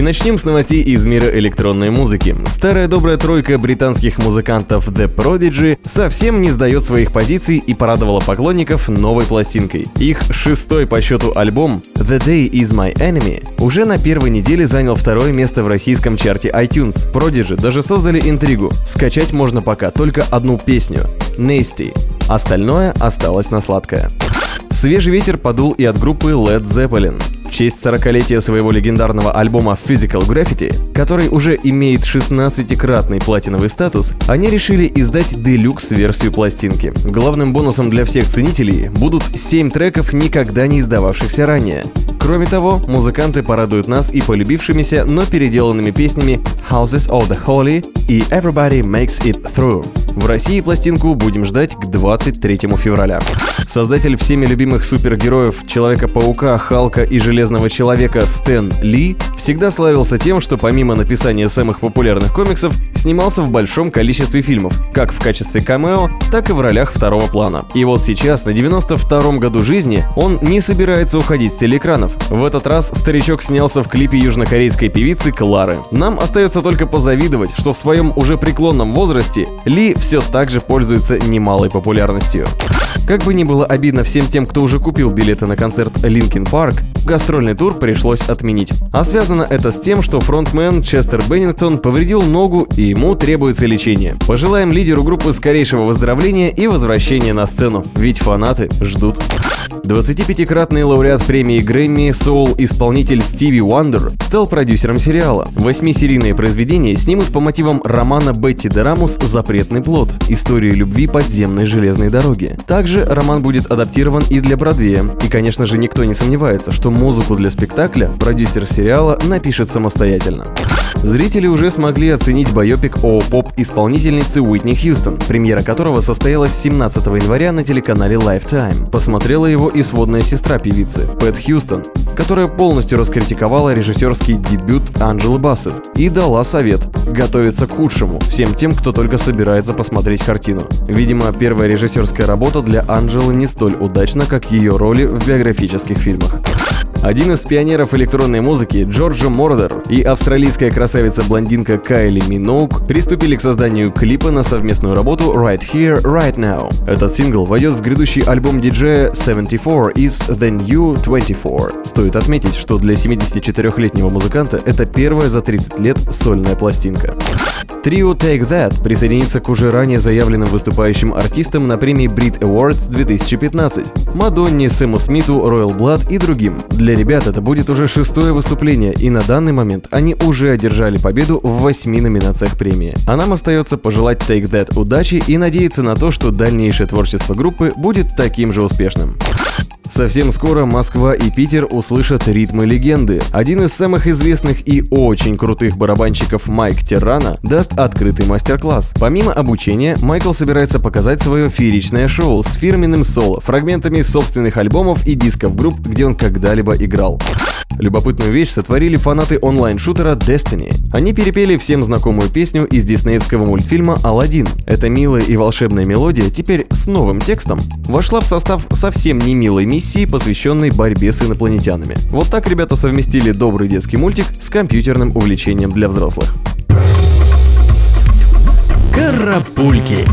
И начнем с новостей из мира электронной музыки. Старая добрая тройка британских музыкантов The Prodigy совсем не сдает своих позиций и порадовала поклонников новой пластинкой. Их шестой по счету альбом The Day Is My Enemy уже на первой неделе занял второе место в российском чарте iTunes. Prodigy даже создали интригу. Скачать можно пока только одну песню — Nasty. Остальное осталось на сладкое. Свежий ветер подул и от группы Led Zeppelin честь 40-летия своего легендарного альбома Physical Graffiti, который уже имеет 16-кратный платиновый статус, они решили издать делюкс-версию пластинки. Главным бонусом для всех ценителей будут 7 треков, никогда не издававшихся ранее. Кроме того, музыканты порадуют нас и полюбившимися, но переделанными песнями Houses of the Holy и Everybody Makes It Through. В России пластинку будем ждать 23 февраля. Создатель всеми любимых супергероев Человека-паука, Халка и Железного Человека Стэн Ли всегда славился тем, что помимо написания самых популярных комиксов, снимался в большом количестве фильмов, как в качестве камео, так и в ролях второго плана. И вот сейчас, на 92-м году жизни, он не собирается уходить с телеэкранов. В этот раз старичок снялся в клипе южнокорейской певицы Клары. Нам остается только позавидовать, что в своем уже преклонном возрасте Ли все так же пользуется немалой популярностью. Как бы ни было обидно всем тем, кто уже купил билеты на концерт Linkin Park, гастрольный тур пришлось отменить. А связано это с тем, что фронтмен Честер Беннингтон повредил ногу и ему требуется лечение. Пожелаем лидеру группы скорейшего выздоровления и возвращения на сцену, ведь фанаты ждут. 25-кратный лауреат премии Грэмми соул-исполнитель Стиви Уандер стал продюсером сериала. Восьмисерийные произведения снимут по мотивам романа Бетти Дерамус «Запретный плод. История любви подземной железной дороги». Также роман будет адаптирован и для Бродвея. И, конечно же, никто не сомневается, что музыку для спектакля продюсер сериала напишет самостоятельно. Зрители уже смогли оценить байопик о поп-исполнительнице Уитни Хьюстон, премьера которого состоялась 17 января на телеканале Lifetime. Посмотрела его и сводная сестра певицы, Пэт Хьюстон, которая полностью раскритиковала режиссерский дебют Анджелы Бассет и дала совет готовиться к худшему всем тем, кто только собирается посмотреть картину. Видимо, первая режиссерская работа для Анджелы не столь удачна, как ее роли в биографических фильмах. Один из пионеров электронной музыки, Джорджо Мордер и австралийская красавица-блондинка Кайли Миноук приступили к созданию клипа на совместную работу Right Here, Right Now. Этот сингл войдет в грядущий альбом диджея 74 is the New 24. Стоит отметить, что для 74-летнего музыканта это первая за 30 лет сольная пластинка. Трио Take That присоединится к уже ранее заявленным выступающим артистам на премии Brit Awards 2015, Мадонне, Сэму Смиту, Royal Blood и другим. Для ребят это будет уже шестое выступление, и на данный момент они уже одержали победу в восьми номинациях премии. А нам остается пожелать Take That удачи и надеяться на то, что дальнейшее творчество группы будет таким же успешным. Совсем скоро Москва и Питер услышат ритмы легенды. Один из самых известных и очень крутых барабанщиков Майк Террана даст открытый мастер-класс. Помимо обучения, Майкл собирается показать свое фееричное шоу с фирменным соло, фрагментами собственных альбомов и дисков групп, где он когда-либо играл. Любопытную вещь сотворили фанаты онлайн-шутера Destiny. Они перепели всем знакомую песню из диснеевского мультфильма «Аладдин». Эта милая и волшебная мелодия теперь с новым текстом вошла в состав совсем не милой миссии, посвященной борьбе с инопланетянами. Вот так ребята совместили добрый детский мультик с компьютерным увлечением для взрослых. Карапульки.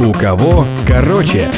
У кого короче?